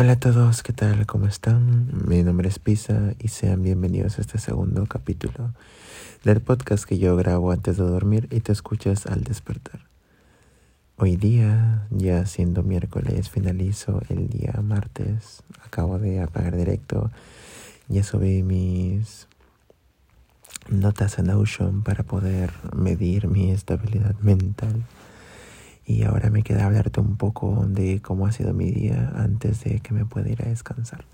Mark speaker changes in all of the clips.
Speaker 1: Hola a todos, ¿qué tal? ¿Cómo están? Mi nombre es Pisa y sean bienvenidos a este segundo capítulo del podcast que yo grabo antes de dormir y te escuchas al despertar. Hoy día, ya siendo miércoles, finalizo el día martes. Acabo de apagar directo. Ya subí mis notas en Notion para poder medir mi estabilidad mental. Y ahora me queda hablarte un poco de cómo ha sido mi día antes de que me pueda ir a descansar.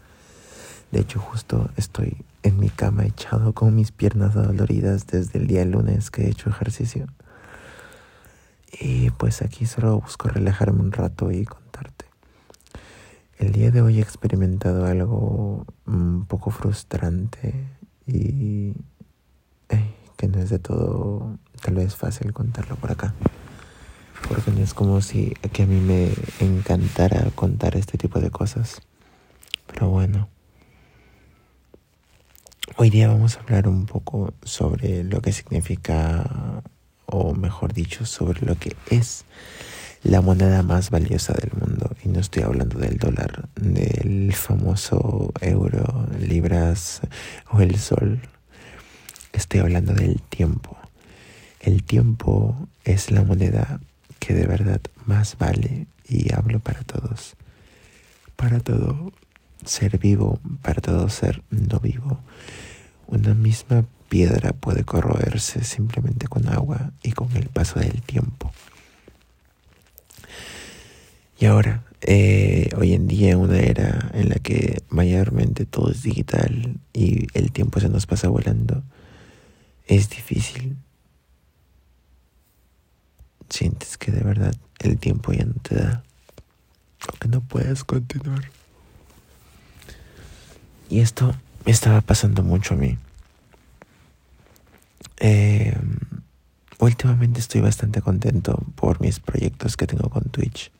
Speaker 1: De hecho, justo estoy en mi cama echado con mis piernas doloridas desde el día lunes que he hecho ejercicio. Y pues aquí solo busco relajarme un rato y contarte. El día de hoy he experimentado algo un poco frustrante y que no es de todo tal vez fácil contarlo por acá porque no es como si que a mí me encantara contar este tipo de cosas. Pero bueno, hoy día vamos a hablar un poco sobre lo que significa, o mejor dicho, sobre lo que es la moneda más valiosa del mundo. Y no estoy hablando del dólar, del famoso euro, libras o el sol. Estoy hablando del tiempo. El tiempo es la moneda que de verdad más vale, y hablo para todos, para todo ser vivo, para todo ser no vivo. Una misma piedra puede corroerse simplemente con agua y con el paso del tiempo. Y ahora, eh, hoy en día, en una era en la que mayormente todo es digital y el tiempo se nos pasa volando, es difícil sientes que de verdad el tiempo ya no te da o que no puedes continuar. Y esto me estaba pasando mucho a mí. Em, últimamente estoy bastante contento por mis proyectos que tengo con Twitch.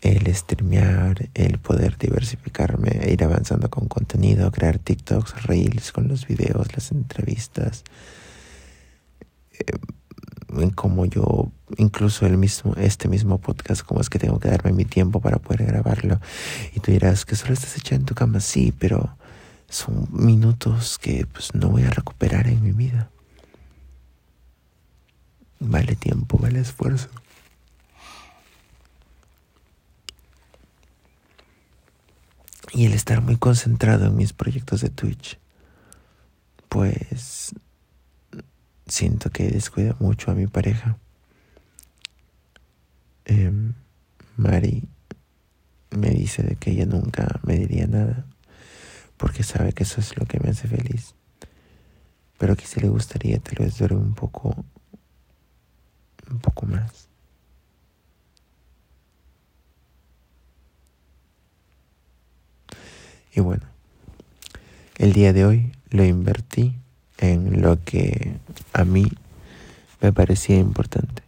Speaker 1: El streamear, el poder diversificarme, e ir avanzando con contenido, crear TikToks, reels con los videos, las entrevistas. Em, en cómo yo, incluso el mismo, este mismo podcast, cómo es que tengo que darme mi tiempo para poder grabarlo. Y tú dirás que solo estás echado en tu cama, sí, pero son minutos que pues no voy a recuperar en mi vida. Vale tiempo, vale esfuerzo. Y el estar muy concentrado en mis proyectos de Twitch, pues siento que descuida mucho a mi pareja. Em, Mari me dice de que ella nunca me diría nada porque sabe que eso es lo que me hace feliz. Pero que si le gustaría tal vez durar un poco, un poco más. Y bueno, el día de hoy lo invertí en lo que a mí me parecía importante.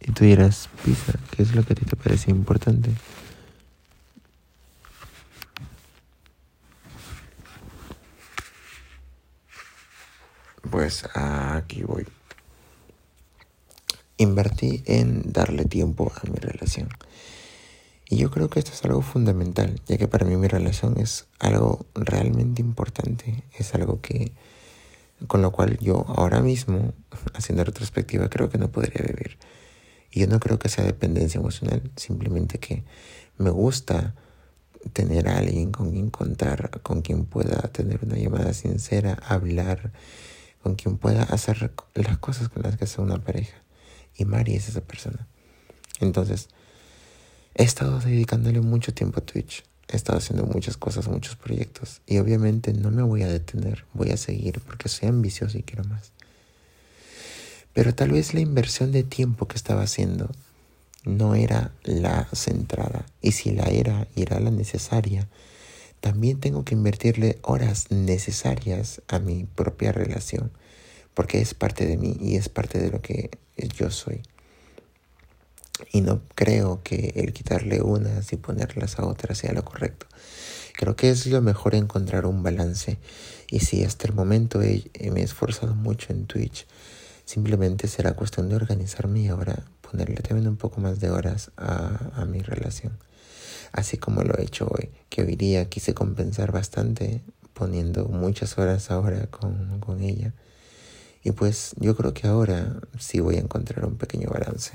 Speaker 1: Y tú dirás, Pisa, ¿qué es lo que a ti te parecía importante? Pues aquí voy. Invertí en darle tiempo a mi relación. Y yo creo que esto es algo fundamental, ya que para mí mi relación es algo realmente importante, es algo que con lo cual yo ahora mismo, haciendo retrospectiva, creo que no podría vivir. Y yo no creo que sea dependencia emocional, simplemente que me gusta tener a alguien con quien contar, con quien pueda tener una llamada sincera, hablar, con quien pueda hacer las cosas con las que hace una pareja. Y Mari es esa persona. Entonces, He estado dedicándole mucho tiempo a Twitch. He estado haciendo muchas cosas, muchos proyectos. Y obviamente no me voy a detener, voy a seguir porque soy ambicioso y quiero más. Pero tal vez la inversión de tiempo que estaba haciendo no era la centrada. Y si la era y era la necesaria, también tengo que invertirle horas necesarias a mi propia relación. Porque es parte de mí y es parte de lo que yo soy. Y no creo que el quitarle unas y ponerlas a otras sea lo correcto. Creo que es lo mejor encontrar un balance. Y si hasta el momento me he esforzado mucho en Twitch, simplemente será cuestión de organizarme y ahora ponerle también un poco más de horas a, a mi relación. así como lo he hecho hoy, que hoy día quise compensar bastante poniendo muchas horas ahora con, con ella. Y pues yo creo que ahora sí voy a encontrar un pequeño balance.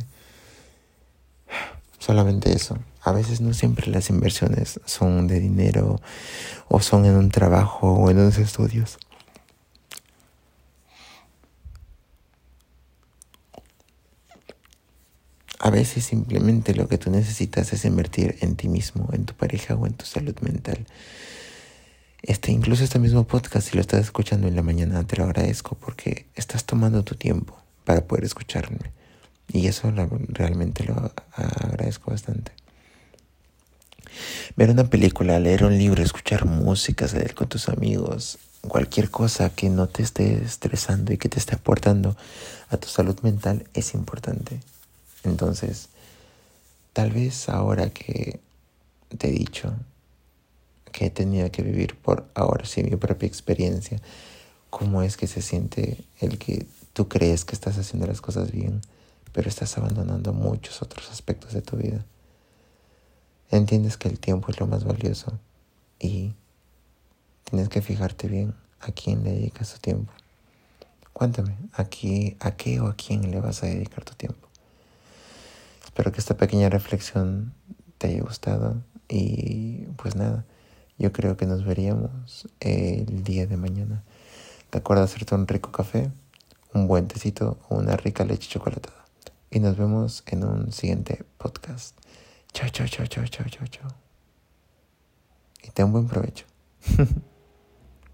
Speaker 1: Solamente eso. A veces no siempre las inversiones son de dinero o son en un trabajo o en unos estudios. A veces simplemente lo que tú necesitas es invertir en ti mismo, en tu pareja o en tu salud mental. Este, incluso este mismo podcast, si lo estás escuchando en la mañana, te lo agradezco porque estás tomando tu tiempo para poder escucharme. Y eso realmente lo agradezco bastante. Ver una película, leer un libro, escuchar música, salir con tus amigos, cualquier cosa que no te esté estresando y que te esté aportando a tu salud mental es importante. Entonces, tal vez ahora que te he dicho que he tenido que vivir por ahora sí mi propia experiencia, cómo es que se siente el que tú crees que estás haciendo las cosas bien, pero estás abandonando muchos otros aspectos de tu vida. Entiendes que el tiempo es lo más valioso y tienes que fijarte bien a quién le dedicas tu tiempo. Cuéntame, ¿a qué, ¿a qué o a quién le vas a dedicar tu tiempo? Espero que esta pequeña reflexión te haya gustado y pues nada, yo creo que nos veríamos el día de mañana. Recuerda hacerte un rico café, un buen tecito o una rica leche chocolatada. Y nos vemos en un siguiente podcast. Chao, chao, chao, chao, chao, chao, chao. Y ten buen provecho.